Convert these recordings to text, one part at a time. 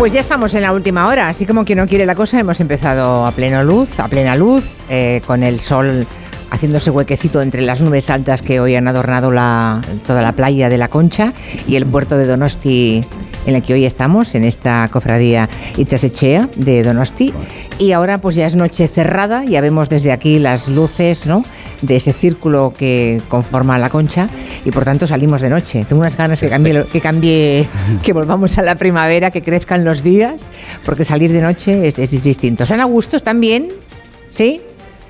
Pues ya estamos en la última hora, así como quien no quiere la cosa, hemos empezado a pleno luz, a plena luz, eh, con el sol haciéndose huequecito entre las nubes altas que hoy han adornado la, toda la playa de la Concha y el puerto de Donosti en el que hoy estamos, en esta cofradía Itzasechea de Donosti. Y ahora pues ya es noche cerrada, ya vemos desde aquí las luces, ¿no? De ese círculo que conforma la concha y por tanto salimos de noche. Tengo unas ganas que cambie, que cambie, que volvamos a la primavera, que crezcan los días, porque salir de noche es, es distinto. ¿San Augusto bien? ¿Sí?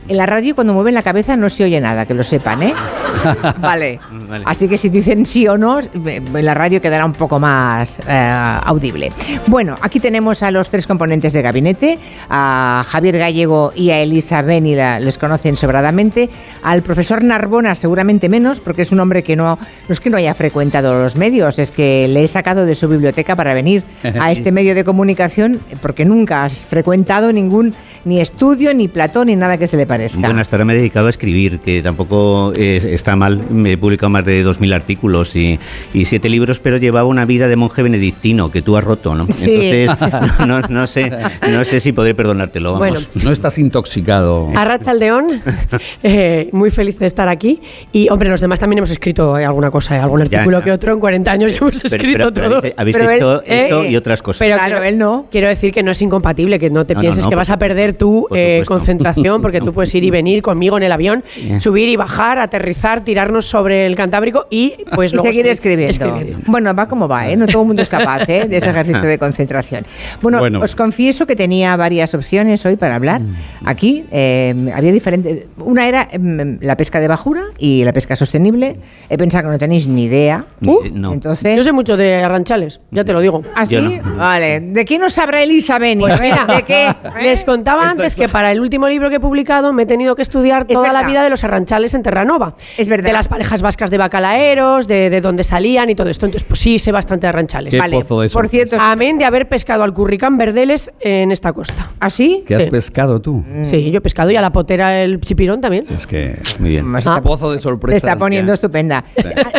En la radio cuando mueven la cabeza no se oye nada, que lo sepan, ¿eh? vale. Así que si dicen sí o no, en la radio quedará un poco más eh, audible. Bueno, aquí tenemos a los tres componentes de gabinete, a Javier Gallego y a Elisa Beni, les conocen sobradamente, al profesor Narbona seguramente menos, porque es un hombre que no, no es que no haya frecuentado los medios, es que le he sacado de su biblioteca para venir a este medio de comunicación, porque nunca has frecuentado ningún ni estudio, ni platón, ni nada que se le parezca. Bueno, hasta ahora me he dedicado a escribir, que tampoco está mal. Me he publicado más de 2.000 artículos y, y, siete libros, pero llevaba una vida de monje benedictino que tú has roto, ¿no? Entonces, no, no, sé, no sé si podré perdonártelo. Vamos. Bueno, no estás intoxicado. Arracha Aldeón, eh, muy feliz de estar aquí. Y, hombre, los demás también hemos escrito eh, alguna cosa, eh, algún artículo que otro. En 40 años hemos escrito todo. habéis hecho esto y otras cosas. Pero claro, él no. Quiero decir que no es incompatible, que no te pienses que vas a perder tu concentración, porque tú puedes ir y venir conmigo en el avión, subir y bajar, aterrizar, tirarnos sobre el Cantábrico y pues luego seguir escribiendo. Bueno, va como va, ¿eh? No todo el mundo es capaz ¿eh? de ese ejercicio de concentración. Bueno, os confieso que tenía varias opciones hoy para hablar. Aquí eh, había diferentes. Una era em, la pesca de bajura y la pesca sostenible. He pensado que no tenéis ni idea. Uh, Entonces, yo sé mucho de arranchales, ya te lo digo. ¿Así? ¿Ah, vale. ¿De qué nos sabrá Elisa Beni? Pues ¿De qué? Les contaba antes que para el último libro que he publicado me he tenido que estudiar toda la vida de los arranchales en Terranova. Es verdad. De las parejas vascas de bacalaeros, de, de dónde salían y todo esto. Entonces, pues sí, sé bastante de arranchales. vale. Por cierto, amén de haber pescado al curricán verdeles en esta costa. ¿Así? ¿Ah, ¿Qué has pescado tú? Sí, yo he pescado y a la potera el chipirón también. es que, muy bien. Ah. pozo de sorpresa. Se está poniendo estupenda.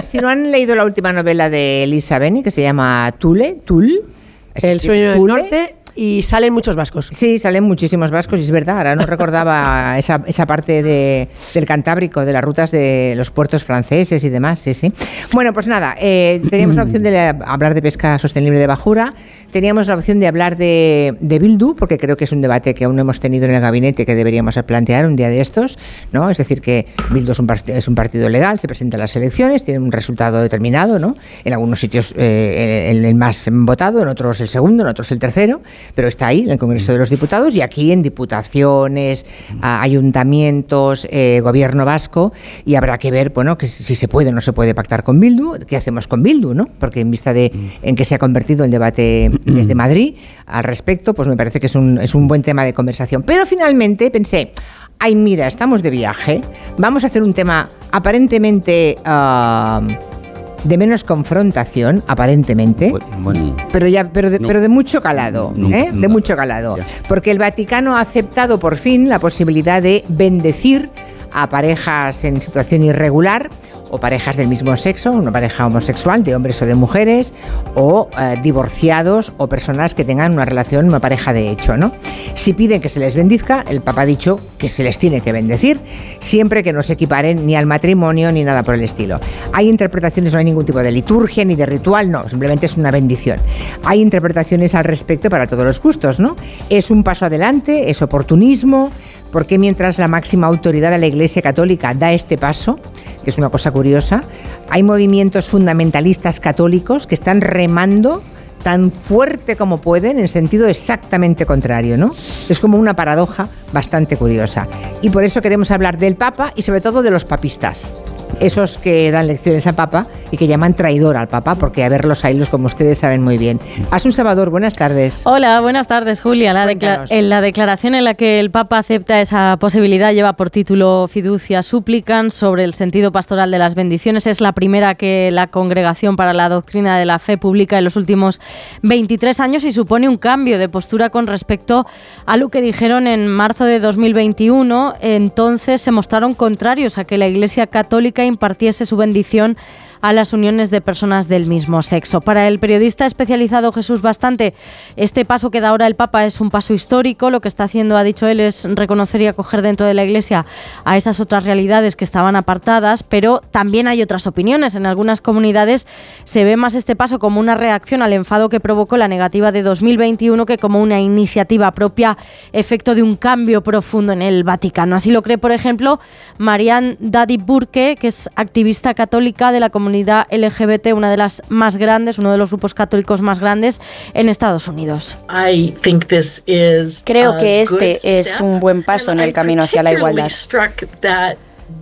si no han leído la última novela de Elisa Beni, que se llama Tule, Tul. El sueño del norte y salen muchos vascos. Sí, salen muchísimos vascos, y es verdad. Ahora no recordaba esa, esa parte de, del Cantábrico, de las rutas de los puertos franceses y demás. Sí, sí. Bueno, pues nada, eh, teníamos la opción de hablar de pesca sostenible de bajura. Teníamos la opción de hablar de, de Bildu, porque creo que es un debate que aún no hemos tenido en el gabinete que deberíamos plantear un día de estos. ¿no? Es decir, que Bildu es un, es un partido legal, se presenta a las elecciones, tiene un resultado determinado. ¿no? En algunos sitios eh, el, el más votado, en otros el segundo, en otros el tercero pero está ahí, en el Congreso de los Diputados y aquí en diputaciones, ayuntamientos, eh, gobierno vasco, y habrá que ver, bueno, que si se puede o no se puede pactar con Bildu, qué hacemos con Bildu, ¿no? Porque en vista de en que se ha convertido el debate desde Madrid al respecto, pues me parece que es un, es un buen tema de conversación. Pero finalmente pensé, ay, mira, estamos de viaje, vamos a hacer un tema aparentemente... Ah, de menos confrontación, aparentemente, pero ya, pero de, pero de mucho calado, ¿eh? de mucho calado, porque el Vaticano ha aceptado por fin la posibilidad de bendecir a parejas en situación irregular o parejas del mismo sexo, una pareja homosexual de hombres o de mujeres, o eh, divorciados o personas que tengan una relación, una pareja de hecho, ¿no? Si piden que se les bendizca, el Papa ha dicho que se les tiene que bendecir, siempre que no se equiparen ni al matrimonio ni nada por el estilo. Hay interpretaciones, no hay ningún tipo de liturgia ni de ritual, no, simplemente es una bendición. Hay interpretaciones al respecto para todos los gustos, ¿no? Es un paso adelante, es oportunismo, porque mientras la máxima autoridad de la Iglesia Católica da este paso, que es una cosa curiosa, hay movimientos fundamentalistas católicos que están remando tan fuerte como pueden en sentido exactamente contrario, ¿no? Es como una paradoja bastante curiosa. Y por eso queremos hablar del Papa y sobre todo de los papistas esos que dan lecciones al Papa y que llaman traidor al Papa, porque a ver los como ustedes saben muy bien. Asun Salvador, buenas tardes. Hola, buenas tardes, Julia. La en la declaración en la que el Papa acepta esa posibilidad lleva por título Fiducia Suplican sobre el sentido pastoral de las bendiciones. Es la primera que la Congregación para la Doctrina de la Fe publica en los últimos 23 años y supone un cambio de postura con respecto a lo que dijeron en marzo de 2021. Entonces se mostraron contrarios a que la Iglesia Católica impartiese su bendición a las uniones de personas del mismo sexo. Para el periodista especializado Jesús Bastante, este paso que da ahora el Papa es un paso histórico. Lo que está haciendo, ha dicho él, es reconocer y acoger dentro de la Iglesia a esas otras realidades que estaban apartadas, pero también hay otras opiniones. En algunas comunidades se ve más este paso como una reacción al enfado que provocó la negativa de 2021 que como una iniciativa propia efecto de un cambio profundo en el Vaticano. Así lo cree, por ejemplo, Marianne Daddy Burke, que es activista católica de la comunidad LGBT, una de las más grandes, uno de los grupos católicos más grandes en Estados Unidos. Creo que este es un buen paso en el camino hacia la igualdad.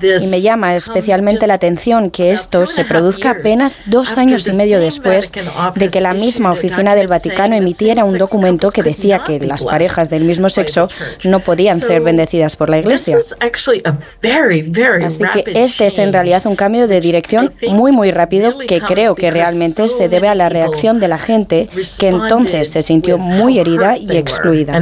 Y me llama especialmente la atención que esto se produzca apenas dos años y medio después de que la misma oficina del Vaticano emitiera un documento que decía que las parejas del mismo sexo no podían ser bendecidas por la Iglesia. Así que este es en realidad un cambio de dirección muy muy rápido que creo que realmente se debe a la reacción de la gente que entonces se sintió muy herida y excluida.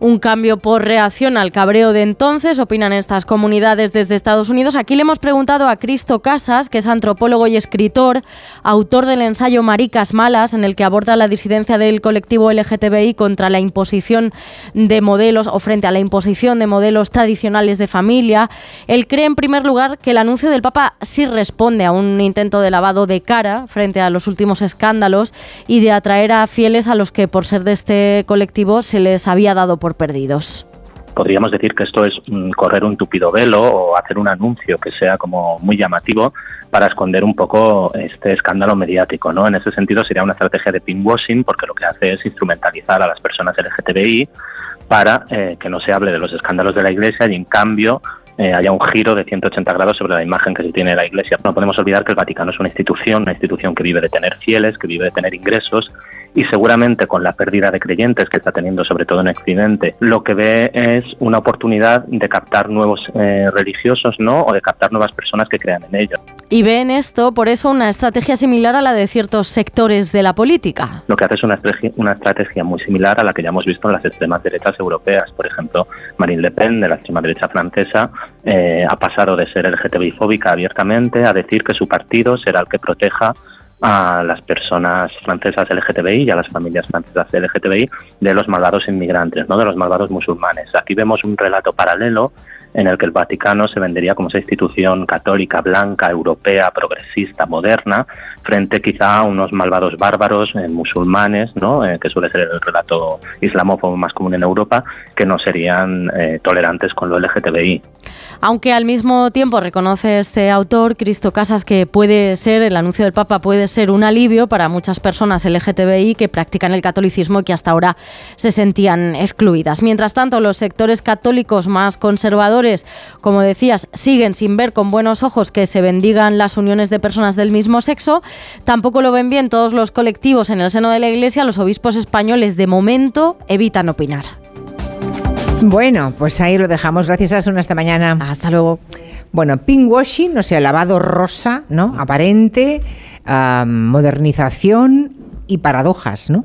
Un cambio por reacción al cabreo de entonces, opinan estas comunidades desde Estados Unidos. Aquí le hemos preguntado a Cristo Casas, que es antropólogo y escritor, autor del ensayo Maricas Malas, en el que aborda la disidencia del colectivo LGTBI contra la imposición de modelos o frente a la imposición de modelos tradicionales de familia. Él cree, en primer lugar, que el anuncio del Papa sí responde a un intento de lavado de cara frente a los últimos escándalos y de atraer a fieles a los que, por ser de este colectivo, se les había dado por perdidos podríamos decir que esto es correr un tupido velo o hacer un anuncio que sea como muy llamativo para esconder un poco este escándalo mediático, ¿no? En ese sentido sería una estrategia de pinkwashing porque lo que hace es instrumentalizar a las personas LGTBI para eh, que no se hable de los escándalos de la Iglesia y en cambio eh, haya un giro de 180 grados sobre la imagen que se tiene de la Iglesia. No podemos olvidar que el Vaticano es una institución, una institución que vive de tener fieles, que vive de tener ingresos y seguramente con la pérdida de creyentes que está teniendo sobre todo en Occidente, lo que ve es una oportunidad de captar nuevos eh, religiosos, ¿no? O de captar nuevas personas que crean en ellos. Y ve en esto, por eso, una estrategia similar a la de ciertos sectores de la política. Lo que hace es una estrategia, una estrategia muy similar a la que ya hemos visto en las extremas derechas europeas. Por ejemplo, Marine Le Pen, de la extrema derecha francesa, eh, ha pasado de ser LGTBI fóbica abiertamente a decir que su partido será el que proteja a las personas francesas LGTBI y a las familias francesas LGTBI de los malvados inmigrantes, no de los malvados musulmanes. Aquí vemos un relato paralelo en el que el Vaticano se vendería como esa institución católica, blanca, europea, progresista, moderna, frente quizá a unos malvados bárbaros eh, musulmanes, ¿no? Eh, que suele ser el relato islamófobo más común en Europa, que no serían eh, tolerantes con lo LGTBI. Aunque al mismo tiempo reconoce este autor, Cristo Casas, que puede ser, el anuncio del Papa puede ser un alivio para muchas personas LGTBI que practican el catolicismo y que hasta ahora se sentían excluidas. Mientras tanto, los sectores católicos más conservadores, como decías, siguen sin ver con buenos ojos que se bendigan las uniones de personas del mismo sexo. Tampoco lo ven bien todos los colectivos en el seno de la Iglesia. Los obispos españoles, de momento, evitan opinar. Bueno, pues ahí lo dejamos. Gracias, a Asuna. Hasta mañana. Hasta luego. Bueno, pinkwashing, o sea, lavado rosa, ¿no? Aparente, modernización y paradojas, ¿no?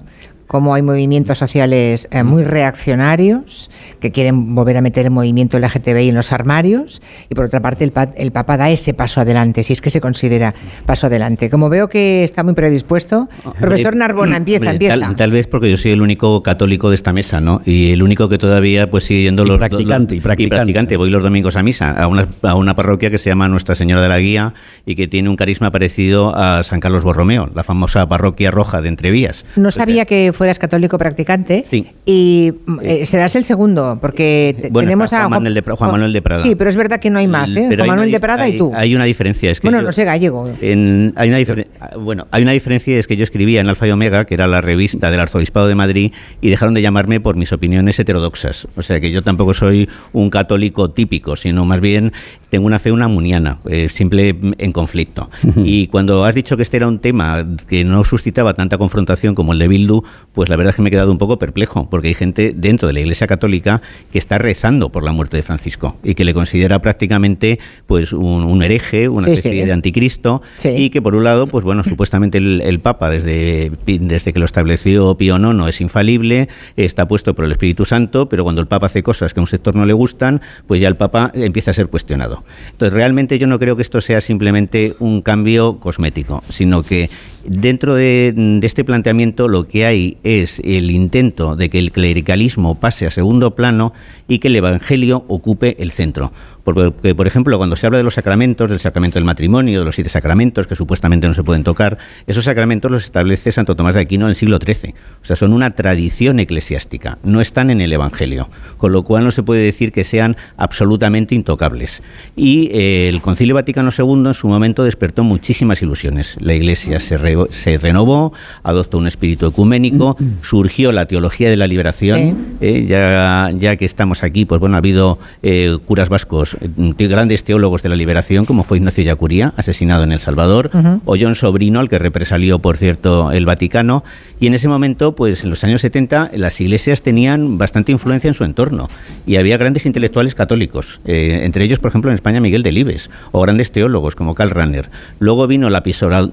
Como hay movimientos sociales eh, muy reaccionarios que quieren volver a meter el movimiento LGTBI en los armarios y por otra parte el, el, Papa da ese paso adelante, si es que se considera paso adelante. Como veo que está muy predispuesto, ah, profesor Narbona, empieza, empieza. Tal, vez porque yo soy el único católico de esta mesa, ¿no? Y el único que todavía pues sigue yendo los, practicante, y practicante. Voy los domingos a misa, a una, a una parroquia que se llama Nuestra Señora de la Guía y que tiene un carisma parecido a San Carlos Borromeo, la famosa parroquia roja de Entrevías. No sabía que fue fueras católico practicante. Sí. Y eh, serás el segundo, porque tenemos a Juan Manuel, de, Juan Manuel de Prada. Sí, pero es verdad que no hay más, ¿eh? Juan Manuel de Prada y tú. Hay una diferencia. Es que bueno, no sé gallego. En, hay una bueno, hay una diferencia, es que yo escribía en Alfa y Omega, que era la revista del Arzobispado de Madrid, y dejaron de llamarme por mis opiniones heterodoxas. O sea que yo tampoco soy un católico típico, sino más bien tengo una fe unamuniana, eh, simple en conflicto. y cuando has dicho que este era un tema que no suscitaba tanta confrontación como el de Bildu, pues la verdad es que me he quedado un poco perplejo, porque hay gente dentro de la Iglesia Católica que está rezando por la muerte de Francisco y que le considera prácticamente pues un, hereje, una especie de anticristo, y que por un lado, pues bueno, supuestamente el, Papa desde, desde que lo estableció Pío IX es infalible, está puesto por el Espíritu Santo, pero cuando el Papa hace cosas que a un sector no le gustan, pues ya el Papa empieza a ser cuestionado. Entonces, realmente yo no creo que esto sea simplemente un cambio cosmético, sino que dentro de, este planteamiento lo que hay es el intento de que el clericalismo pase a segundo plano y que el Evangelio ocupe el centro. Porque, por ejemplo, cuando se habla de los sacramentos, del sacramento del matrimonio, de los siete sacramentos, que supuestamente no se pueden tocar, esos sacramentos los establece Santo Tomás de Aquino en el siglo XIII. O sea, son una tradición eclesiástica, no están en el Evangelio, con lo cual no se puede decir que sean absolutamente intocables. Y eh, el Concilio Vaticano II en su momento despertó muchísimas ilusiones. La Iglesia se, se renovó, adoptó un espíritu ecuménico, mm, mm. surgió la teología de la liberación, eh, ya, ya que estamos aquí, pues bueno, ha habido eh, curas vascos eh, grandes teólogos de la liberación, como fue Ignacio Yacuría, asesinado en El Salvador, o John Sobrino, al que represalió, por cierto, el Vaticano. Y en ese momento, pues en los años 70, las iglesias tenían bastante influencia en su entorno y había grandes intelectuales católicos, eh, entre ellos, por ejemplo, en España Miguel Delibes, o grandes teólogos como Karl Rahner. Luego vino la,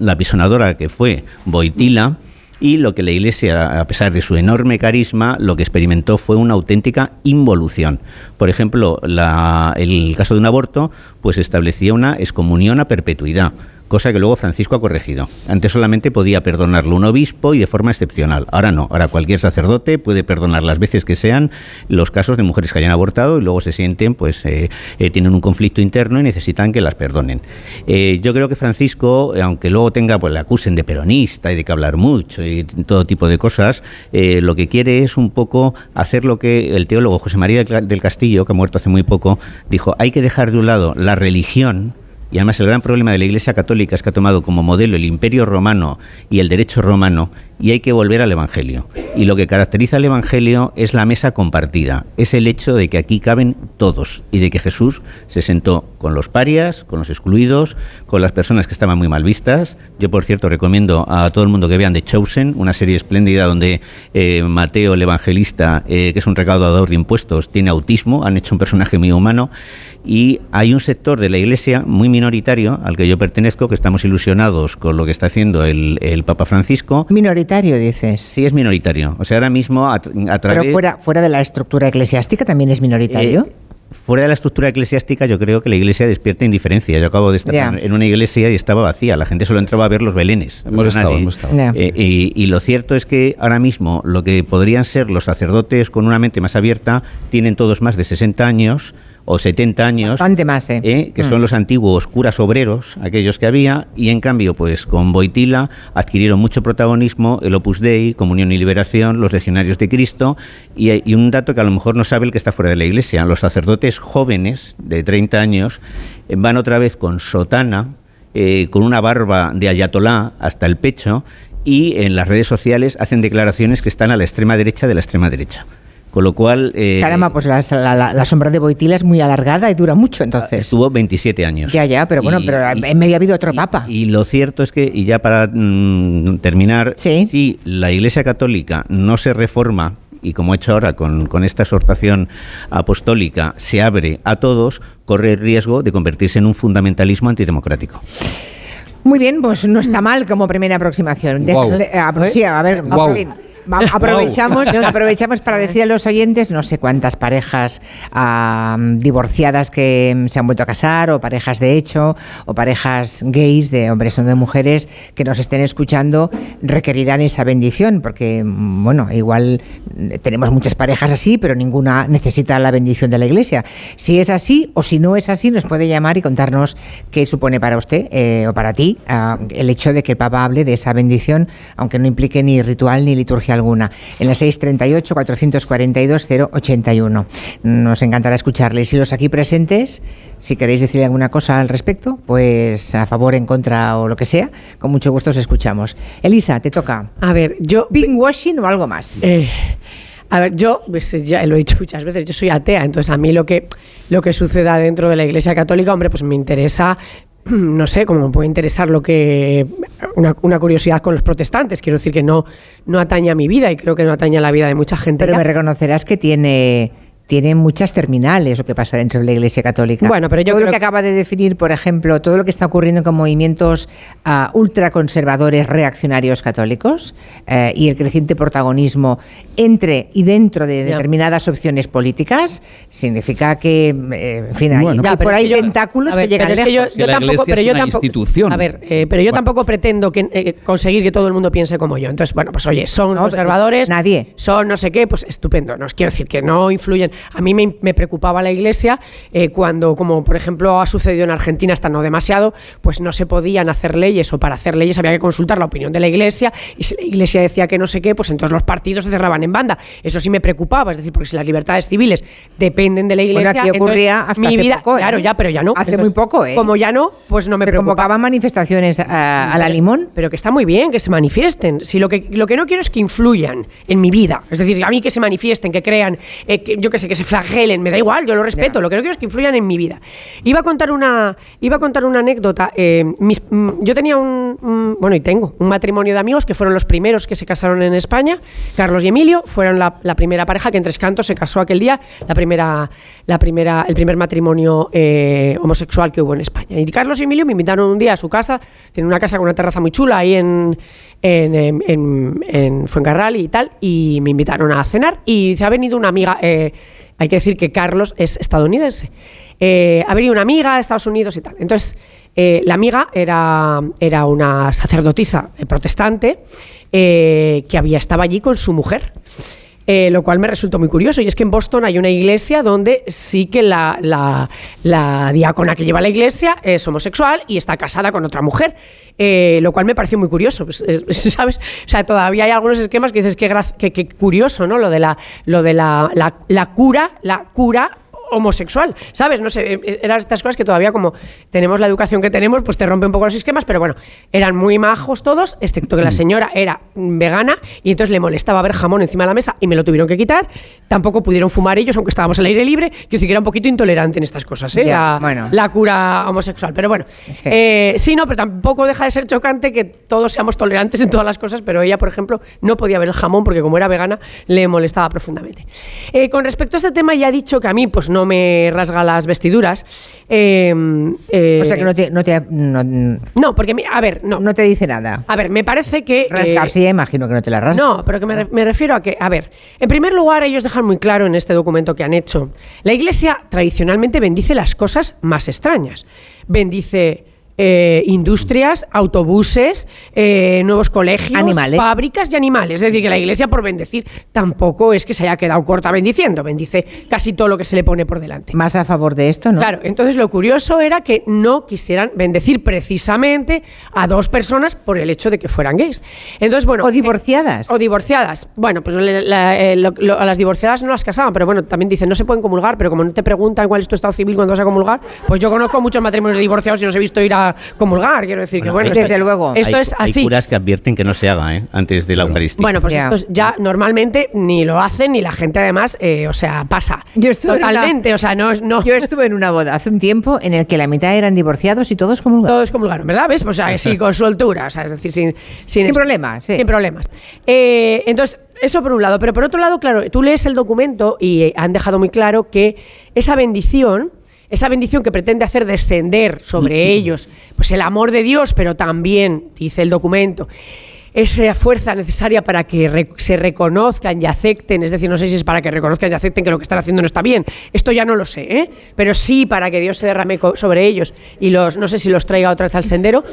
la pisonadora que fue Boitila y lo que la Iglesia, a pesar de su enorme carisma, lo que experimentó fue una auténtica involución. Por ejemplo, el caso de un aborto, pues establecía una excomunión a perpetuidad cosa que luego Francisco ha corregido. Antes solamente podía perdonarlo un obispo y de forma excepcional. Ahora no, ahora cualquier sacerdote puede perdonar las veces que sean los casos de mujeres que hayan abortado y luego se sienten, pues, eh, eh, tienen un conflicto interno y necesitan que las perdonen. Eh, yo creo que Francisco, aunque luego tenga, pues, le acusen de peronista y de que hablar mucho y todo tipo de cosas, lo que quiere es un poco hacer lo que el teólogo José María del Castillo, que ha muerto hace muy poco, dijo, hay que dejar de un lado la religión, y además el gran problema de la Iglesia Católica es que ha tomado como modelo el imperio romano y el derecho romano y hay que volver al Evangelio. Y lo que caracteriza al Evangelio es la mesa compartida, es el hecho de que aquí caben todos y de que Jesús se sentó con los parias, con los excluidos, con las personas que estaban muy mal vistas. Yo, por cierto, recomiendo a todo el mundo que vean The Chosen, una serie espléndida donde eh, Mateo, el evangelista, eh, que es un recaudador de impuestos, tiene autismo, han hecho un personaje muy humano y hay un sector de la Iglesia muy minoritario al que yo pertenezco, que estamos ilusionados con lo que está haciendo el, el Papa Francisco. Minoritario, dices. Sí, es minoritario. O sea, ahora mismo a, través... Pero fuera, fuera de la estructura eclesiástica también es minoritario. Eh, fuera de la estructura eclesiástica, yo creo que la iglesia despierta indiferencia. Yo acabo de estar en una iglesia y estaba vacía. La gente solo entraba a ver los belenes. Hemos estado, hemos estado. Eh, y, lo cierto es que ahora mismo lo que podrían ser los sacerdotes con una mente más abierta tienen todos más de 60 años o 70 años. Bastante más, ¿eh? ¿eh? que son mm. los antiguos curas obreros, aquellos que había, y en cambio, pues con Boitila adquirieron mucho protagonismo el Opus Dei, Comunión y Liberación, los Legionarios de Cristo, y, un dato que a lo mejor no sabe el que está fuera de la iglesia, los sacerdotes jóvenes de 30 años eh, van otra vez con sotana, eh, con una barba de ayatolá hasta el pecho, y en las redes sociales hacen declaraciones que están a la extrema derecha de la extrema derecha. Con lo cual... Eh, Caramba, pues la, sombra de Boitila es muy alargada y dura mucho, entonces. Estuvo 27 años. Ya, ya, pero bueno, pero en medio ha habido otro papa. Y, lo cierto es que, y ya para mm, terminar, si la Iglesia Católica no se reforma y como he hecho ahora con, con, esta exhortación apostólica, se abre a todos, corre el riesgo de convertirse en un fundamentalismo antidemocrático. Muy bien, pues no está mal como primera aproximación. sí, a ver, aprovechamos, aprovechamos para decir a los oyentes, no sé cuántas parejas divorciadas que se han vuelto a casar, o parejas de hecho, o parejas gays de hombres o de mujeres que nos estén escuchando, requerirán esa bendición, porque, bueno, igual tenemos muchas parejas así, pero ninguna necesita la bendición de la iglesia. Si es así, o si no es así, nos puede llamar y contarnos qué supone para usted eh, o para ti ah, el hecho de que el Papa hable de esa bendición, aunque no implique ni ritual ni liturgia alguna, en la 638-442-081. Nos encantará escucharle. Y si los aquí presentes, si queréis decir alguna cosa al respecto, pues a favor, en contra o lo que sea, con mucho gusto os escuchamos. Elisa, te toca. A ver, yo... washing o algo más? Eh, a ver, yo, pues, ya lo he dicho muchas veces, yo soy atea, entonces a mí lo que, lo que suceda dentro de la Iglesia Católica, hombre, pues me interesa no sé, como me puede interesar lo que una, curiosidad con los protestantes. Quiero decir que no, no atañe a mi vida y creo que no atañe a la vida de mucha gente. Pero me reconocerás que tiene tiene muchas terminales lo que pasa dentro de la Iglesia Católica. Bueno, pero yo todo creo lo que acaba de definir, por ejemplo, todo lo que está ocurriendo con movimientos uh, ultraconservadores reaccionarios católicos uh, y el creciente protagonismo entre y dentro de determinadas yeah. opciones políticas, significa que, eh, en fin, hay, bueno, hay por ahí yo, tentáculos ver, que llegan pero lejos. Es que yo, yo tampoco, pero yo tampoco, institución. a ver, eh, pero yo bueno. tampoco pretendo que, eh, conseguir que todo el mundo piense como yo. Entonces, bueno, pues oye, son no, conservadores, nadie, son no sé qué, pues estupendo. No os quiero decir que no influyen. A mí me, me preocupaba la Iglesia eh, cuando, como por ejemplo ha sucedido en Argentina, hasta no demasiado, pues no se podían hacer leyes o para hacer leyes había que consultar la opinión de la Iglesia y si la Iglesia decía que no sé qué, pues entonces los partidos se cerraban en banda. Eso sí me preocupaba, es decir, porque si las libertades civiles dependen de la Iglesia, bueno, aquí ocurría hasta mi hace vida, poco, ¿eh? claro, ya, pero ya no. Hace entonces, muy poco, ¿eh? Como ya no, pues no me se preocupa. convocaban manifestaciones a, a, la limón. Pero que está muy bien que se manifiesten. Si lo que lo que no quiero es que influyan en mi vida, es decir, a mí que se manifiesten, que crean, eh, que, yo que sé, que se flagelen, me da igual, yo lo respeto. Yeah. Lo que no quiero es que influyan en mi vida. Iba a contar una, iba a contar una anécdota. Eh, mis, mm, yo tenía un, un, bueno, y tengo un matrimonio de amigos que fueron los primeros que se casaron en España. Carlos y Emilio fueron la, la primera pareja que en Tres Cantos se casó aquel día, la primera, la primera, el primer matrimonio eh, homosexual que hubo en España. Y Carlos y Emilio me invitaron un día a su casa, tienen una casa con una terraza muy chula ahí en, en, en, en Fuencarral y tal, y me invitaron a cenar y se ha venido una amiga, eh, hay que decir que Carlos es estadounidense, eh, ha venido una amiga de Estados Unidos y tal. Entonces, eh, la amiga era, era una sacerdotisa protestante que había, estaba allí con su mujer. Eh, lo cual me resultó muy curioso. Y es que en Boston hay una iglesia donde sí que la, la, diácona que lleva la iglesia es homosexual y está casada con otra mujer. Eh, lo cual me pareció muy curioso, pues, eh, ¿sabes? O sea, todavía hay algunos esquemas que dices que, curioso, ¿no? Lo de la, lo de la, la cura, la cura homosexual, ¿sabes? No sé, eran estas cosas que todavía como tenemos la educación que tenemos, pues te rompe un poco los esquemas, pero bueno, eran muy majos todos, excepto que la señora era vegana y entonces le molestaba ver jamón encima de la mesa y me lo tuvieron que quitar. Tampoco pudieron fumar ellos, aunque estábamos al aire libre. Yo sí que era un poquito intolerante en estas cosas, ¿eh? Ya, la, bueno. la, cura homosexual. Pero bueno, Sí. eh, sí, no, pero tampoco deja de ser chocante que todos seamos tolerantes en todas las cosas, pero ella, por ejemplo, no podía ver el jamón porque como era vegana le molestaba profundamente. Eh, con respecto a ese tema ya he dicho que a mí pues no me rasga las vestiduras. Eh, eh, O sea que no te, no te, no, no, porque, a ver, no. no te dice nada. A ver, me parece que... eh, Rascarse, ya imagino que no te la rasgas. no, pero que me refiero a que, a ver, en primer lugar, ellos dejan muy claro en este documento que han hecho, la Iglesia tradicionalmente bendice las cosas más extrañas. Bendice eh, industrias, autobuses, eh, nuevos colegios, fábricas y animales. Es decir, que la Iglesia, por bendecir, tampoco es que se haya quedado corta bendiciendo, bendice casi todo lo que se le pone por delante. Más a favor de esto, ¿no? Claro, entonces lo curioso era que no quisieran bendecir precisamente a dos personas por el hecho de que fueran gays. Entonces, bueno, O divorciadas. o divorciadas. Bueno, pues le- la- eh, lo- lo- a las divorciadas no las casaban, pero bueno, también dicen no se pueden comulgar, pero como no te preguntan cuál es tu estado civil cuando vas a comulgar, pues yo conozco muchos matrimonios de divorciados y los he visto ir a comulgar. Quiero decir que Bueno, desde esto, luego. esto hay, es hay así. curas que advierten que no se haga ¿eh? antes de la Eucaristía. Bueno, pues Ya. estos ya normalmente ni lo hacen ni la gente además, eh, o sea, pasa. Yo estuve en una- Totalmente, o sea, no. Yo estuve en una boda hace un tiempo en el que la mitad eran divorciados y todos comulgados. Todos comulgaron, ¿verdad? ¿Ves? Pues, o sea, sí, con soltura, o sea, es decir, sin, sin, Sin problemas, sí. Sin problemas. Eh, entonces, eso por un lado. Pero por otro lado, claro, tú lees el documento y han dejado muy claro que esa bendición, esa bendición que pretende hacer descender sobre ellos, pues el amor de Dios, pero también, dice el documento, esa fuerza necesaria para que re- se reconozcan y acepten, es decir, no sé si es para que reconozcan y acepten que lo que están haciendo no está bien, esto ya no lo sé, ¿eh? pero sí para que Dios se derrame sobre ellos y los, no sé si los traiga otra vez al sendero,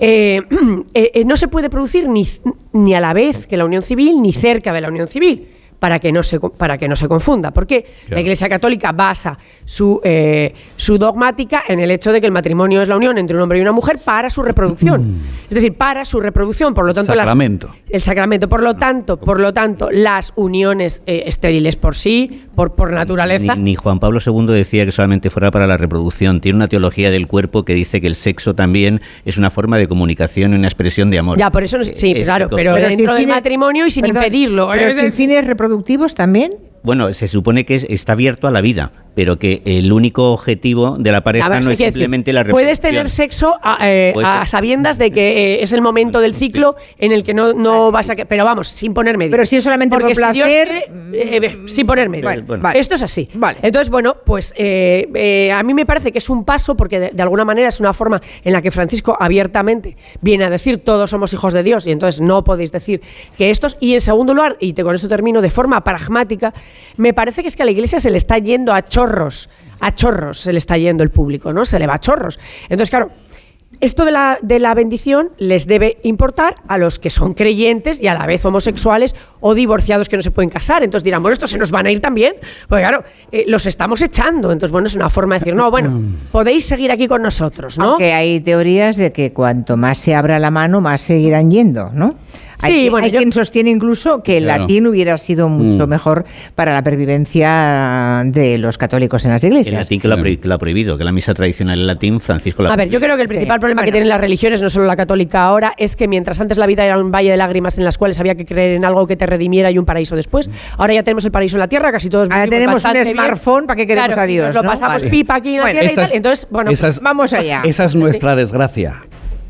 eh, eh, eh, no se puede producir ni, ni a la vez que la unión civil ni cerca de la unión civil. Para que, no se, co- para que no se confunda. Porque la. Iglesia Católica basa su, eh, su dogmática en el hecho de que el matrimonio es la unión entre un hombre y una mujer para su reproducción. Es decir, para su reproducción. Por lo tanto, las- Sacramento. el sacramento. Por lo tanto, por lo tanto, las uniones eh, estériles por sí, por, por naturaleza. Ni, ni Juan Pablo II decía que solamente fuera para la reproducción. Tiene una teología del cuerpo que dice que el sexo también es una forma de comunicación y una expresión de amor. Ya, por eso no- sí, Es- claro, pero, Pero dentro del matrimonio y sin perdón, impedirlo. Pero Es sin fines reproductivos también. Bueno, se supone que es- está abierto a la vida. Pero que el único objetivo de la pareja no es simplemente la reproducción. Puedes tener sexo a, eh, sabiendas de que eh, es el momento del ciclo en el que no, no vas a... Pero vamos, sin poner medio. Pero si es solamente por placer... Mm, sin poner medio. Esto es así. Entonces, bueno, pues a mí me parece que es un paso porque de, alguna manera es una forma en la que Francisco abiertamente viene a decir todos somos hijos de Dios y entonces no podéis decir que estos... Y en segundo lugar, y te, con esto termino, de forma pragmática, me parece que es que a la Iglesia se le está yendo a chorros, a chorros se le está yendo el público, ¿no? Se le va a chorros. Entonces, claro, esto de la, de la bendición les debe importar a los que son creyentes y a la vez homosexuales o divorciados que no se pueden casar. Entonces dirán, bueno, estos se nos van a ir también. Porque claro, eh, los estamos echando. Entonces, bueno, es una forma de decir, no, bueno, mm. podéis seguir aquí con nosotros, ¿no? Aunque hay teorías de que cuanto más se abra la mano, más seguirán yendo, ¿no? Hay, hay quien sostiene incluso que el latín hubiera sido mucho mm. mejor para la pervivencia de los católicos en las iglesias. El latín que lo, ha, prohibido, que la misa tradicional en latín, Francisco la A ver, yo creo que el principal problema que tienen las religiones, no solo la católica ahora, es que mientras antes la vida era un valle de lágrimas en las cuales había que creer en algo que te redimiera y un paraíso después, ahora ya tenemos el paraíso en la tierra, casi todos Ahora tenemos un smartphone, ¿para que queremos a Dios? Lo pasamos pipa aquí en la tierra y tal, entonces, bueno, vamos allá. Esa es nuestra desgracia.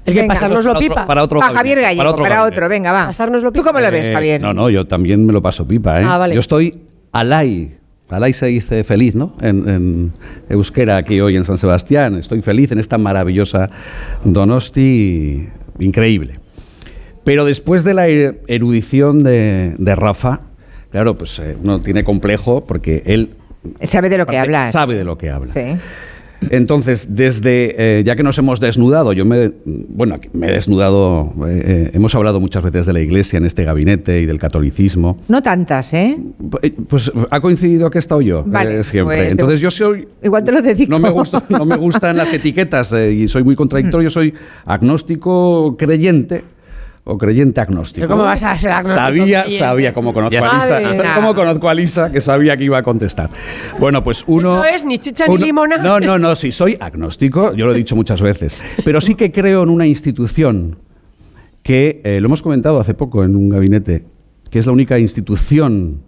El que pasárnoslo pipa. Para otro, para Javier Gallego, para otro, venga, va. Pasárnoslo pipa. ¿Tú cómo lo ves, eh, Javier? No, no, yo también me lo paso pipa, ¿eh? Ah, vale. Yo estoy alay. Alay se dice feliz, ¿no? En, euskera aquí hoy en San Sebastián. Estoy feliz en esta maravillosa Donosti increíble. Pero después de la er, erudición de, Rafa, claro, pues eh, uno tiene complejo porque él... Sabe de lo que habla. Sabe de lo que habla. Sí. Entonces, desde, eh, ya que nos hemos desnudado, yo me, bueno, me he desnudado, eh, eh, hemos hablado muchas veces de la Iglesia en este gabinete y del catolicismo. No tantas, ¿eh? Pues ha coincidido que he estado yo siempre. Pues, Entonces yo soy... Igual te lo dedico. No me, no me gustan las etiquetas y soy muy contradictorio, soy agnóstico creyente o creyente agnóstico. ¿Cómo vas a ser agnóstico? Sabía, sabía, como conozco, a Lisa, como conozco a Lisa, que sabía que iba a contestar. Bueno, pues uno... ¿Eso es ni chicha ni limona? No, no, no, sí, soy agnóstico, yo lo he dicho muchas veces, pero sí que creo en una institución que, eh, lo hemos comentado hace poco en un gabinete, que es la única institución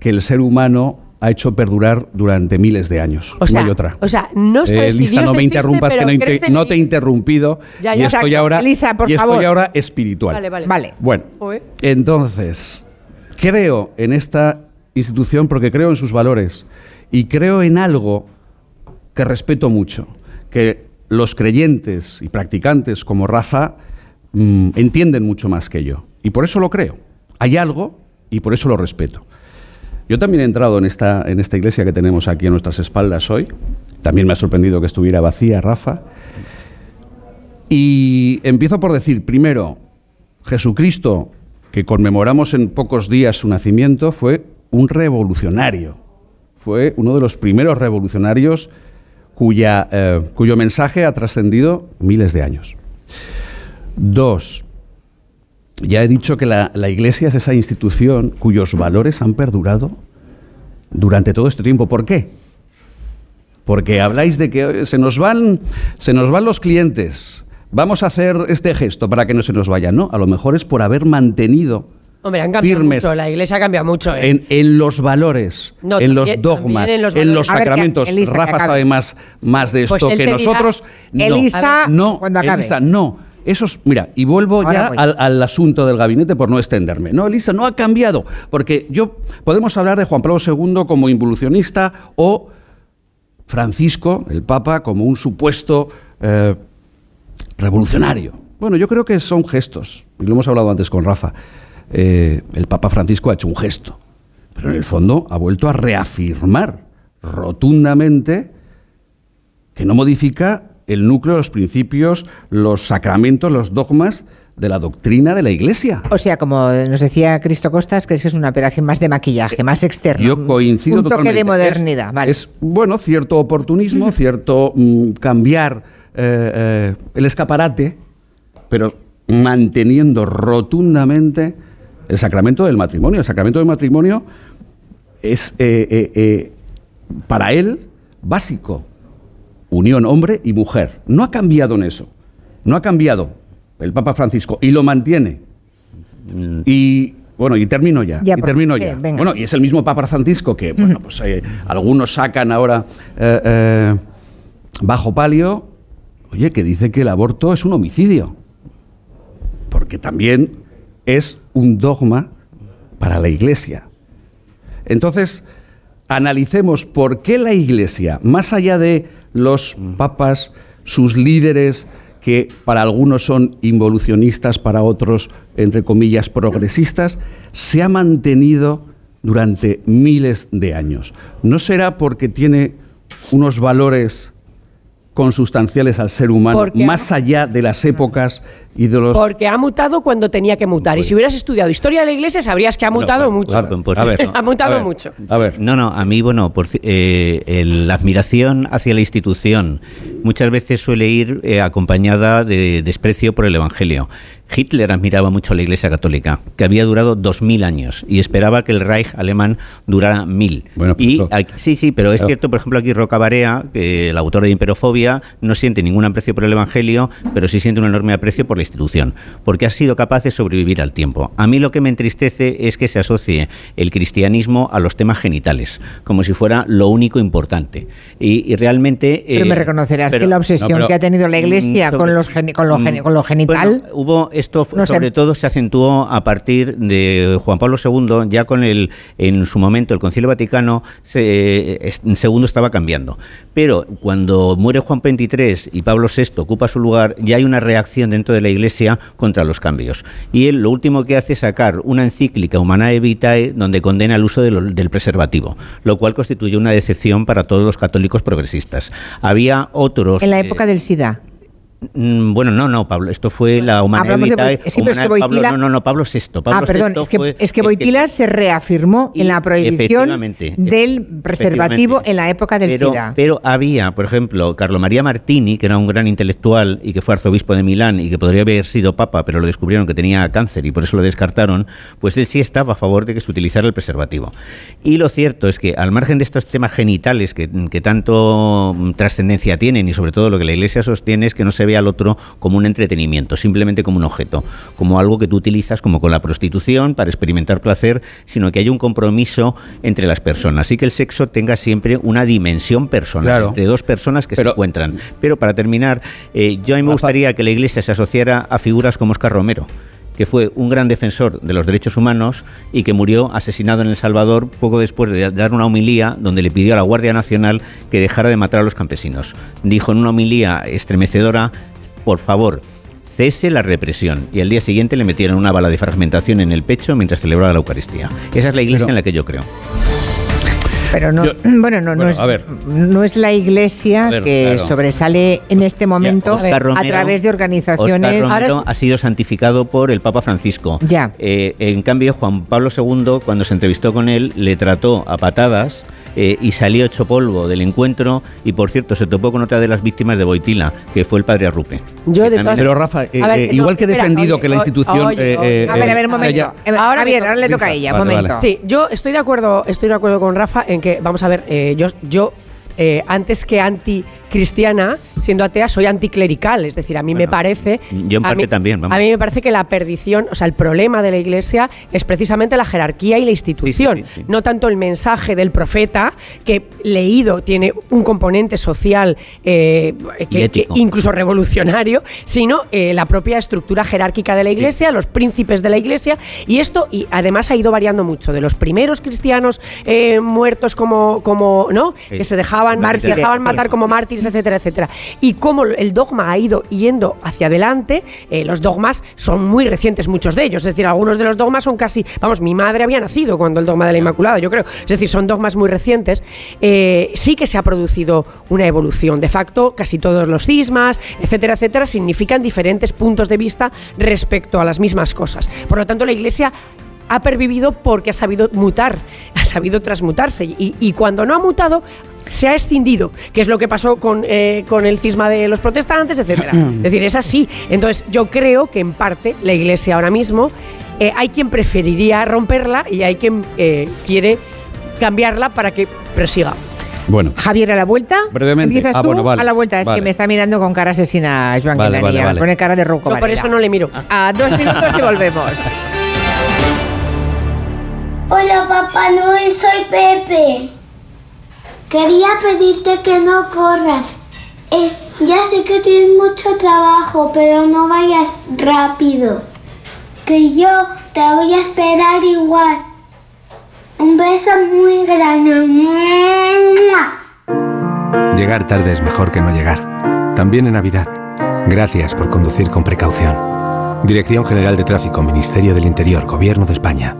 que el ser humano ha hecho perdurar durante miles de años. O sea, no hay otra. O sea, no sabes eh, no me interrumpas, que no, te he interrumpido y estoy ahora, y estoy ahora espiritual. Vale, vale. vale. Bueno, entonces, creo en esta institución porque creo en sus valores y creo en algo que respeto mucho, que los creyentes y practicantes como Rafa mm, entienden mucho más que yo. Y por eso lo creo. Hay algo y por eso lo respeto. Yo también he entrado en esta, en esta iglesia que tenemos aquí a nuestras espaldas hoy. También me ha sorprendido que estuviera vacía, Rafa. Y empiezo por decir, primero, Jesucristo, que conmemoramos en pocos días su nacimiento, fue un revolucionario. Fue uno de los primeros revolucionarios cuya, eh, cuyo mensaje ha trascendido miles de años. Dos, ya he dicho que la, Iglesia es esa institución cuyos valores han perdurado durante todo este tiempo. ¿Por qué? Porque habláis de que se nos van, se nos van los clientes. Vamos a hacer este gesto para que no se nos vayan. No, a lo mejor es por haber mantenido Hombre, han cambiado firmes mucho, la iglesia cambia mucho. ¿eh? En, los valores, en, los dogmas, en los, sacramentos. Rafa sabe más, más de pues esto que nosotros. Elisa, no, cuando acabe. Elisa, no. Eso mira, y vuelvo ya al, asunto del gabinete por no extenderme. No, Elisa, no ha cambiado, porque yo podemos hablar de Juan Pablo II como involucionista o Francisco, el Papa, como un supuesto eh, revolucionario. Bueno, yo creo que son gestos, y lo hemos hablado antes con Rafa. Eh, el Papa Francisco ha hecho un gesto, pero en el fondo ha vuelto a reafirmar rotundamente que no modifica el núcleo, los principios, los sacramentos, los dogmas de la doctrina de la Iglesia. O sea, como nos decía Cristo Costas, que es una operación más de maquillaje, más externo. Yo coincido un toque de modernidad, es, Es, bueno, cierto oportunismo, cierto mm, cambiar eh, eh, el escaparate, pero manteniendo rotundamente el sacramento del matrimonio. El sacramento del matrimonio es eh, para él básico unión hombre y mujer. No ha cambiado en eso. No ha cambiado el Papa Francisco y lo mantiene. Mm. Y bueno, y termino ya. y termino ya. bueno, y es el mismo Papa Francisco que, bueno, pues eh, algunos sacan ahora eh, eh, bajo palio, oye, que dice que el aborto es un homicidio. Porque también es un dogma para la Iglesia. Entonces, analicemos por qué la Iglesia, más allá de los papas, sus líderes, que para algunos son involucionistas, para otros, entre comillas, progresistas, se ha mantenido durante miles de años. ¿No será porque tiene unos valores consustanciales al ser humano, más allá de las épocas y de los... Porque ha mutado cuando tenía que mutar. Y si hubieras estudiado historia de la Iglesia, sabrías que ha mutado mucho. ha mutado mucho. A ver. No, no, a mí, bueno, por, eh, la admiración hacia la institución muchas veces suele ir eh, acompañada de desprecio por el Evangelio. Hitler admiraba mucho a la Iglesia Católica, que había durado dos mil años y esperaba que el Reich alemán durara mil. Bueno, pues y sí, sí, pero es cierto, por ejemplo, aquí Roca Barea, que el autor de Imperofobia, no siente ningún aprecio por el Evangelio, pero sí siente un enorme aprecio por la institución, porque ha sido capaz de sobrevivir al tiempo. A mí lo que me entristece es que se asocie el cristianismo a los temas genitales, como si fuera lo único importante. Y, realmente... Pero me eh, reconocerás que la obsesión que ha tenido la Iglesia mm, con, los con, lo, mm, con lo genital... hubo esto sobre todo se acentuó a partir de Juan Pablo II, ya con el en su momento el Concilio Vaticano se, segundo estaba cambiando. Pero cuando muere Juan XXIII y Pablo VI ocupa su lugar, ya hay una reacción dentro de la Iglesia contra los cambios. Y él lo último que hace es sacar una encíclica Humanae Vitae donde condena el uso del preservativo, lo cual constituye una decepción para todos los católicos progresistas. Había otros... En la época del SIDA. Mm, bueno, no, no, Pablo, esto fue la humanidad. Sí, es que Pablo, no, no, no, Pablo VI. ah, perdón, es, que, es que Boitila se reafirmó en la prohibición del preservativo en la época del SIDA. Pero había, por ejemplo, Carlo María Martini, que era un gran intelectual y que fue arzobispo de Milán y que podría haber sido papa, pero lo descubrieron que tenía cáncer y por eso lo descartaron, pues él sí estaba a favor de que se utilizara el preservativo. Y lo cierto es que, al margen de estos temas genitales que, que tanto mm, trascendencia tienen y sobre todo lo que la Iglesia sostiene es que no se al otro como un entretenimiento, simplemente como un objeto, como algo que tú utilizas como con la prostitución para experimentar placer, sino que hay un compromiso entre las personas y que el sexo tenga siempre una dimensión personal entre dos personas que se encuentran. Pero para terminar, eh, yo a mí me gustaría que la Iglesia se asociara a figuras como Oscar Romero que fue un gran defensor de los derechos humanos y que murió asesinado en El Salvador poco después de dar una homilía donde le pidió a la Guardia Nacional que dejara de matar a los campesinos. Dijo en una homilía estremecedora, por favor, cese la represión. Y al día siguiente le metieron una bala de fragmentación en el pecho mientras celebraba la Eucaristía. Esa es la iglesia en la que yo creo. Pero no, bueno, no, no, es, no es la iglesia que sobresale en este momento a, través de organizaciones. Romero ha sido santificado por el Papa Francisco. Ya. Eh, en cambio, Juan Pablo II, cuando se entrevistó con él, le trató a patadas eh, y salió hecho polvo del encuentro y por cierto se topó con otra de las víctimas de Boitila, que fue el padre Arrupe. Yo Pero Rafa, eh, igual que he defendido que la institución... a ver, a ver, un momento. Ahora, ahora le toca a ella, un momento. Sí, yo estoy de acuerdo, estoy de acuerdo con Rafa en que, vamos a ver, eh, yo, yo eh, antes que anticristiana, siendo atea, soy anticlerical. Es decir, a mí me parece. Yo en parte también. A mí me parece que la perdición, o sea, el problema de la iglesia es precisamente la jerarquía y la institución. no tanto el mensaje del profeta, que leído tiene un componente social, eh, incluso revolucionario, sino eh, la propia estructura jerárquica de la iglesia, los príncipes de la iglesia. Y esto, y además ha ido variando mucho. De los primeros cristianos muertos como, como ¿no? Que se dejaban se dejaban matar como mártires, etcétera, etcétera. Y cómo el dogma ha ido yendo hacia adelante, eh, los dogmas son muy recientes, muchos de ellos. Es decir, algunos de los dogmas son casi, vamos, mi madre había nacido cuando el dogma de la Inmaculada, yo creo. Es decir, son dogmas muy recientes. Eh, sí que se ha producido una evolución. De facto, casi todos los cismas, etcétera, etcétera, significan diferentes puntos de vista respecto a las mismas cosas. Por lo tanto, la Iglesia ha pervivido porque ha sabido mutar, ha sabido transmutarse. Y, cuando no ha mutado, se ha escindido, que es lo que pasó con, eh, con el cisma de los protestantes, etc. es decir, es así. Entonces, yo creo que en parte la Iglesia ahora mismo eh, hay quien preferiría romperla y hay quien eh, quiere cambiarla para que prosiga. Bueno. Javier, a la vuelta. Brevemente. Empiezas ah, tú a la vuelta. Es que me está mirando con cara asesina Joan vale, Pone cara de roco. por eso no le miro. A dos minutos y volvemos. Hola Papá Noel, soy Pepe. Quería pedirte que no corras. Eh, ya sé que tienes mucho trabajo, pero no vayas rápido. Que yo te voy a esperar igual. Un beso muy grande. Llegar tarde es mejor que no llegar. También en Navidad. Gracias por conducir con precaución. Dirección General de Tráfico, Ministerio del Interior, Gobierno de España.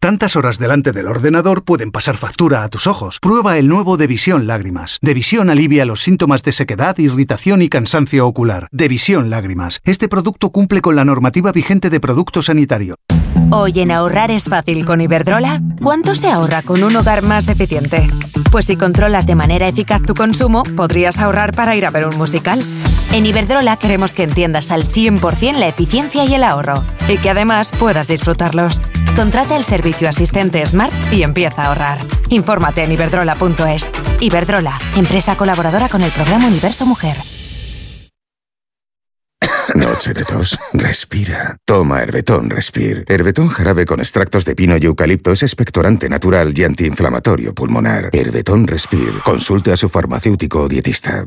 Tantas horas delante del ordenador pueden pasar factura a tus ojos. Prueba el nuevo Devisión Lágrimas. Devisión alivia los síntomas de sequedad, irritación y cansancio ocular. Devisión Lágrimas. Este producto cumple con la normativa vigente de producto sanitario. Hoy en ahorrar es fácil con Iberdrola. ¿Cuánto se ahorra con un hogar más eficiente? Pues si controlas de manera eficaz tu consumo, podrías ahorrar para ir a ver un musical. En Iberdrola queremos que entiendas al 100% la eficiencia y el ahorro y que además puedas disfrutarlos. Contrata el servicio asistente Smart y empieza a ahorrar. Infórmate en iberdrola.es. Iberdrola, empresa colaboradora con el programa Universo Mujer. Noche de tos. Respira. Toma Herbetón Respir. Herbetón jarabe con extractos de pino y eucalipto es expectorante natural y antiinflamatorio pulmonar. Herbetón Respir. Consulte a su farmacéutico o dietista.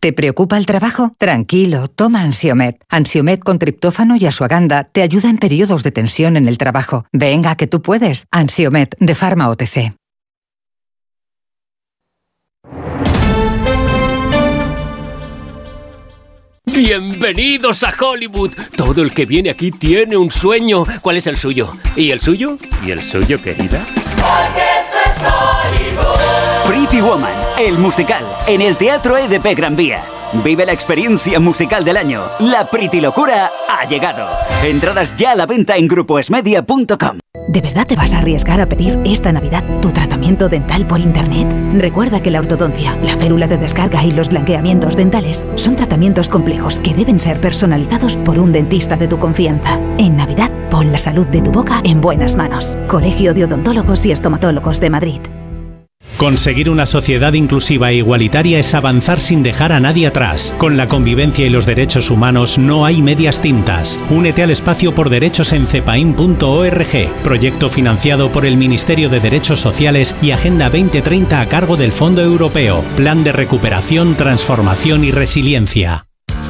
¿Te preocupa el trabajo? Tranquilo, toma Ansiomet. Ansiomet con triptófano y asuaganda te ayuda en periodos de tensión en el trabajo. Venga, que tú puedes. Ansiomet de Pharma OTC. Bienvenidos a Hollywood. Todo el que viene aquí tiene un sueño. ¿Cuál es el suyo? ¿Y el suyo? ¿Y el suyo, querida? Porque esto es Hollywood. Pretty Woman, el musical, en el Teatro EDP Gran Vía. Vive la experiencia musical del año. La Pretty Locura ha llegado. Entradas ya a la venta en grupoesmedia.com. ¿De verdad te vas a arriesgar a pedir esta Navidad tu tratamiento dental por Internet? Recuerda que la ortodoncia, la férula de descarga y los blanqueamientos dentales son tratamientos complejos que deben ser personalizados por un dentista de tu confianza. En Navidad, pon la salud de tu boca en buenas manos. Colegio de Odontólogos y Estomatólogos de Madrid. Conseguir una sociedad inclusiva e igualitaria es avanzar sin dejar a nadie atrás. Con la convivencia y los derechos humanos no hay medias tintas. Únete al espacio por derechos en cepain.org, proyecto financiado por el Ministerio de Derechos Sociales y Agenda 2030 a cargo del Fondo Europeo, Plan de Recuperación, Transformación y Resiliencia.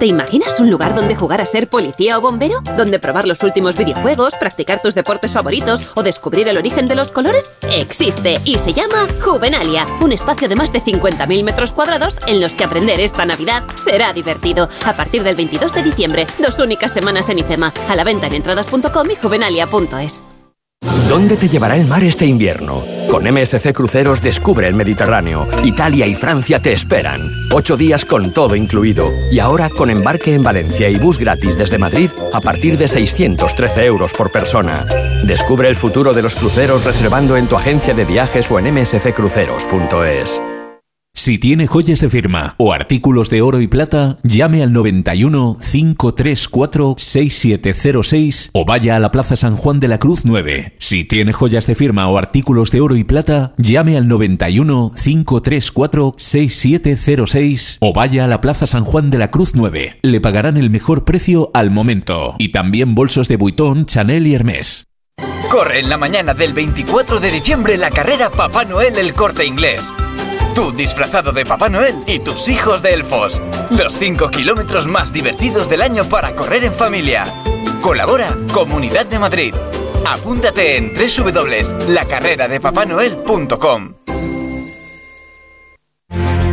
¿Te imaginas un lugar donde jugar a ser policía o bombero? ¿Donde probar los últimos videojuegos, practicar tus deportes favoritos o descubrir el origen de los colores? Existe y se llama Juvenalia, un espacio de más de 50.000 metros cuadrados en los que aprender esta Navidad será divertido. A partir del 22 de diciembre, dos únicas semanas en IFEMA, a la venta en entradas.com y juvenalia.es. ¿Dónde te llevará el mar este invierno? Con MSC Cruceros descubre el Mediterráneo. Italia y Francia te esperan. Ocho días con todo incluido. Y ahora con embarque en Valencia y bus gratis desde Madrid a partir de 613 euros por persona. Descubre el futuro de los cruceros reservando en tu agencia de viajes o en msccruceros.es. Si tiene joyas de firma o artículos de oro y plata, llame al 91 534 6706 o vaya a la Plaza San Juan de la Cruz 9. Si tiene joyas de firma o artículos de oro y plata, llame al 91 534 6706 o vaya a la Plaza San Juan de la Cruz 9. Le pagarán el mejor precio al momento. Y también bolsos de Vuitton, Chanel y Hermès. Corre en la mañana del 24 de diciembre la carrera Papá Noel el Corte Inglés. Tú disfrazado de Papá Noel y tus hijos de elfos. Los 5 kilómetros más divertidos del año para correr en familia. Colabora Comunidad de Madrid. Apúntate en www.lacarreradepapanoel.com.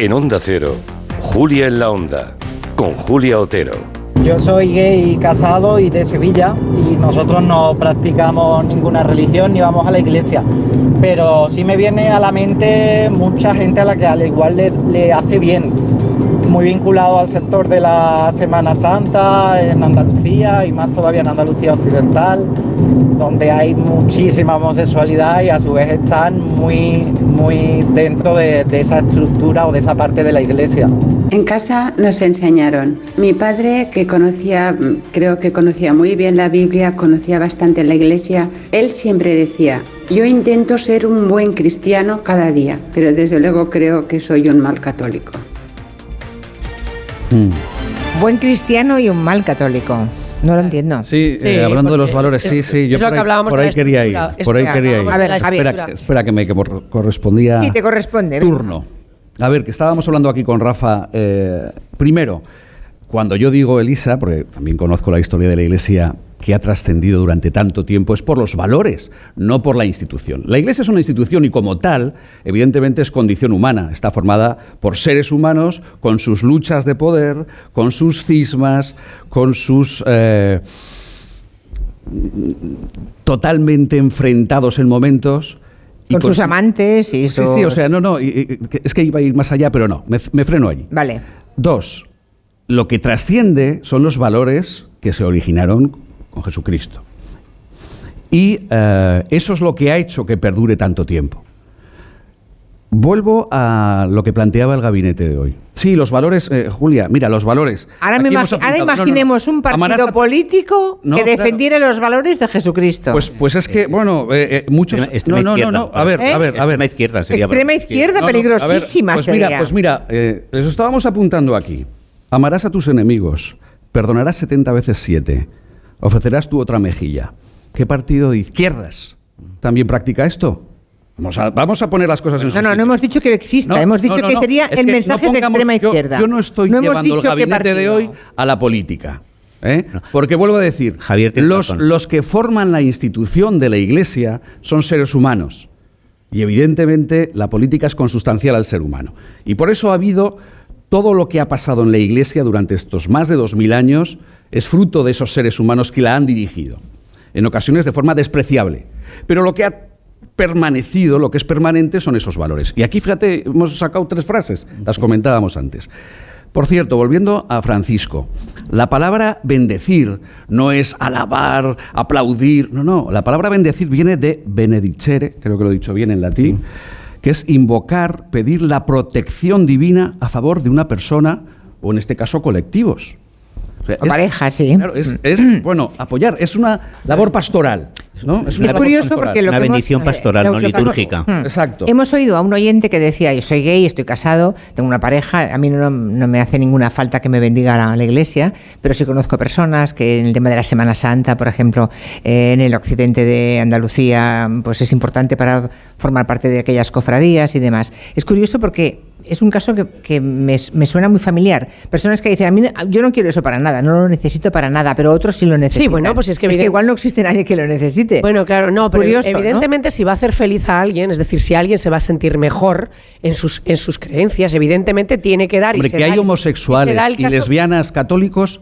En Onda Cero, Julia en la Onda, con Julia Otero. Yo soy gay casado y de Sevilla y nosotros no practicamos ninguna religión ni vamos a la iglesia. Pero sí me viene a la mente mucha gente a la que al igual le, le hace bien. Muy vinculado al sector de la Semana Santa en Andalucía y más todavía en Andalucía Occidental, donde hay muchísima homosexualidad y a su vez están muy, muy dentro de, de esa estructura o de esa parte de la iglesia. En casa nos enseñaron. Mi padre, que conocía, creo que conocía muy bien la Biblia, conocía bastante la iglesia, él siempre decía, yo intento ser un buen cristiano cada día, pero desde luego creo que soy un mal católico. Buen cristiano y un mal católico. No lo entiendo. Sí, eh, hablando de los valores, sí, sí, yo es lo por que ahí, hablábamos por ahí quería ir. Por ahí Espera, quería ir. a ver, espera, espera que me que por- correspondía Sí, te corresponde. turno. A ver, que estábamos hablando aquí con Rafa. eh, primero, cuando yo digo Elisa, porque también conozco la historia de la Iglesia que ha trascendido durante tanto tiempo, es por los valores, no por la institución. La Iglesia es una institución y como tal, evidentemente es condición humana. Está formada por seres humanos con sus luchas de poder, con sus cismas, con sus... eh, totalmente enfrentados en momentos. Con sus amantes y Sí, sus- sí, o sea, no, no, es que iba a ir más allá, pero no, me, me freno allí. Vale. Dos, lo que trasciende son los valores que se originaron con Jesucristo. Y eh, eso es lo que ha hecho que perdure tanto tiempo. Vuelvo a lo que planteaba el gabinete de hoy. Sí, los valores, eh, Julia, mira, los valores. Ahora, me Aquí hemos imagi- ahora apuntado- no, no, no. imaginemos un partido político No, que claro. defendiera los valores de Jesucristo. Pues, pues es que, bueno, eh, eh, muchos. Extrema no, no, no. A ver, ¿Eh? a ver, a ver. Extrema izquierda sería. Extrema izquierda, No, no, a ver, peligrosísima pues sería. mira, pues mira, eh, les estábamos apuntando aquí. Amarás a tus enemigos, perdonarás 70 veces 7, ofrecerás tu otra mejilla. ¿Qué partido de izquierdas también practica esto? Vamos a, vamos a poner las cosas en su no, no, no hemos dicho que exista, No, hemos dicho no, no, que no. sería Es el que mensaje no de pongamos- extrema izquierda. Yo, no estoy hemos llevando el gabinete de hoy a la política. ¿eh? Porque vuelvo a decir, Javier los, los que forman la institución de la Iglesia son seres humanos. Y evidentemente la política es consustancial al ser humano. Y por eso ha habido todo lo que ha pasado en la Iglesia durante estos más de dos mil años es fruto de esos seres humanos que la han dirigido. En ocasiones de forma despreciable. Pero lo que ha permanecido, lo que es permanente son esos valores. Y aquí, fíjate, hemos sacado tres frases, las comentábamos antes. Por cierto, volviendo a Francisco, la palabra bendecir no es alabar, aplaudir, no, no, la palabra bendecir viene de benedicere, creo que lo he dicho bien en latín, que es invocar, pedir la protección divina a favor de una persona o en este caso colectivos. O sea, O pareja, sí. claro, es- es, bueno, apoyar, es una labor pastoral. ¿No? Es, una curioso pastoral. porque lo que hemos- Hmm. Exacto. Hemos oído a un oyente que decía, yo soy gay, estoy casado, tengo una pareja, a mí no, no me hace ninguna falta que me bendiga la, la iglesia, pero sí conozco personas que en el tema de la Semana Santa, por ejemplo, eh, en el occidente de Andalucía, pues es importante para formar parte de aquellas cofradías y demás. Es curioso porque es un caso que, que me, me suena muy familiar. Personas que dicen, a mí no- yo no quiero eso para nada, no lo necesito para nada, pero otros sí lo necesitan. bueno, pues es que evident- igual no existe nadie que lo necesite. Bueno, claro, no, pero Curioso, ¿no? evidentemente si va a hacer feliz a alguien, es decir, si alguien se va a sentir mejor en sus, en sus creencias, evidentemente tiene que dar y Hombre, se que hay homosexuales y lesbianas católicos.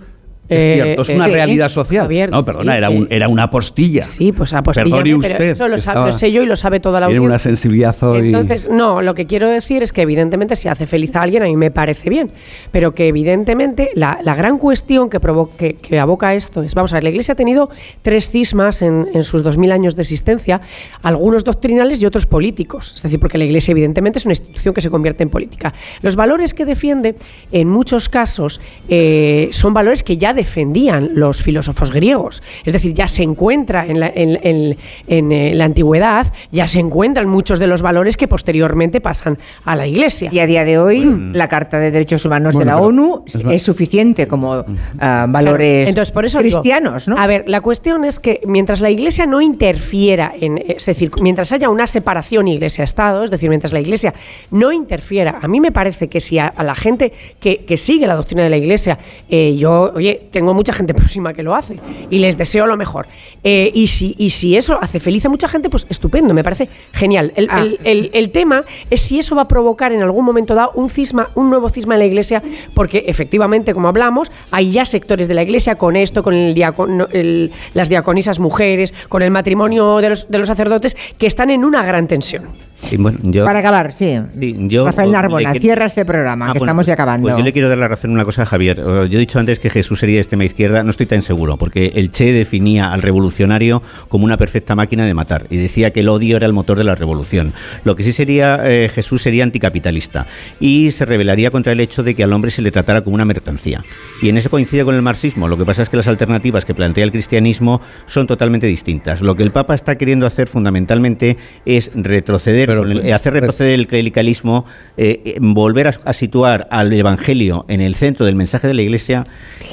Es Eh, cierto, es eh, una sí, realidad social. Javier, no, perdona, sí, era, un, eh, era una apostilla. Sí, pues apostilla. Perdone pero usted. eso lo, sabe- lo sé yo y lo sabe toda la Tiene audiencia. una sensibilidad hoy. Entonces, no, lo que quiero decir es que evidentemente si hace feliz a alguien, a mí me parece bien, pero que evidentemente la, la gran cuestión que, provo- que, que aboca esto es, vamos a ver, la Iglesia ha tenido tres cismas en, en sus dos mil años de existencia, algunos doctrinales y otros políticos, es decir, porque la Iglesia evidentemente es una institución que se convierte en política. Los valores que defiende, en muchos casos, eh, son valores que ya defendían los filósofos griegos, es decir, ya se encuentra en la, en- en- en, eh, la antigüedad, ya se encuentran muchos de los valores que posteriormente pasan a la Iglesia. Y a día de hoy, la Carta de Derechos Humanos Bueno, de la ONU es suficiente como ah, valores Entonces, por eso digo, cristianos, ¿no? A ver, la cuestión es que mientras la Iglesia no interfiera en, es decir, mientras haya una separación Iglesia-Estado, es decir, mientras la Iglesia no interfiera, a mí me parece que si a, a la gente que, que sigue la doctrina de la Iglesia, eh, yo, oye, tengo mucha gente próxima que lo hace y les deseo lo mejor. Eh, y, si, y si eso hace feliz a mucha gente, pues estupendo, me parece genial. El, Ah. el- el- el tema es si eso va a provocar en algún momento dado un cisma, un nuevo cisma en la Iglesia, porque efectivamente, como hablamos, hay ya sectores de la Iglesia con esto, con el diacono- el- las diaconisas mujeres, con el matrimonio de los, de los sacerdotes, que están en una gran tensión. Sí, bueno, yo- Para acabar, sí. Sí, yo- Rafael Narbona, quiero- cierra ese programa, Ah, que bueno, estamos ya acabando. Pues yo le quiero dar la razón en una cosa a Javier. Yo he dicho antes que Jesús sería extrema izquierda, no estoy tan seguro, porque el Che definía al revolucionario como una perfecta máquina de matar y decía que el odio era el motor de la revolución. Lo que sí sería eh, Jesús sería anticapitalista y se rebelaría contra el hecho de que al hombre se le tratara como una mercancía. Y en eso coincide con el marxismo. Lo que pasa es que las alternativas que plantea el cristianismo son totalmente distintas. Lo que el Papa está queriendo hacer fundamentalmente es retroceder, el- eh, hacer retroceder el clericalismo, eh, volver a, a situar al Evangelio en el centro del mensaje de la Iglesia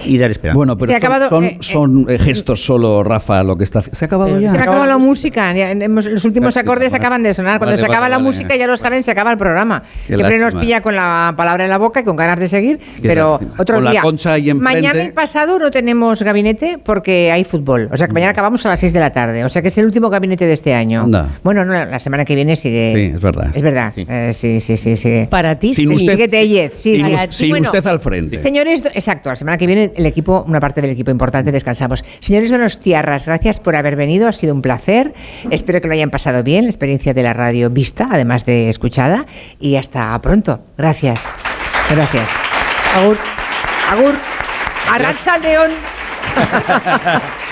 y dar Bueno, pero Se ha son- acabado, son, eh, eh, son, eh, gestos solo, Rafa, lo que está haciendo. ¿Se ha acabado ya? Se me acabó la música, ya hemos- los últimos acordes acaban de sonar. Cuando Vale, se acaba vale, la vale. música, ya lo saben, se acaba el programa. Qué Siempre nos pilla con la palabra en la boca y con ganas de seguir, Qué pero lástima. otro Con la concha ahí mañana y pasado no tenemos gabinete porque hay fútbol. O sea que mañana acabamos a las 6 de la tarde. O sea que es el último gabinete de este año. Bueno, no, la semana que viene sigue. Sí, es verdad. Es verdad. Eh, sí, sí, sí, sí. Para ti, Sin sí. usted- Sigue Tellez, sí, sin Bueno, usted al frente. Señores, exacto, la semana que viene el equipo, una parte del equipo importante, descansamos. Señores Donostiarras, gracias por haber venido, ha sido un placer. Espero que lo hayan pasado bien, la experiencia de la radio vista, además de escuchada. Y hasta pronto. Gracias. Gracias. Agur. Agur. Arrancha León.